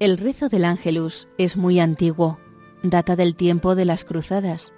El rezo del Ángelus es muy antiguo, data del tiempo de las cruzadas,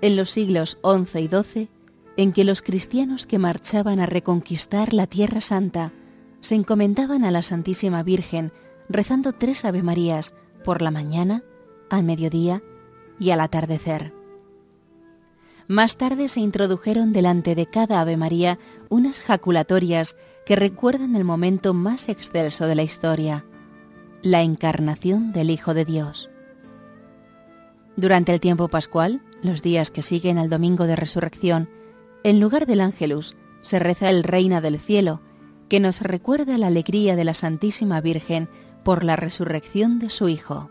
en los siglos XI y XII, en que los cristianos que marchaban a reconquistar la Tierra Santa se encomendaban a la Santísima Virgen rezando tres Ave Marías por la mañana, al mediodía y al atardecer. Más tarde se introdujeron delante de cada Ave María unas jaculatorias que recuerdan el momento más excelso de la historia, la encarnación del Hijo de Dios. Durante el tiempo pascual, los días que siguen al domingo de resurrección, en lugar del ángelus se reza el Reina del Cielo, que nos recuerda la alegría de la Santísima Virgen por la resurrección de su Hijo.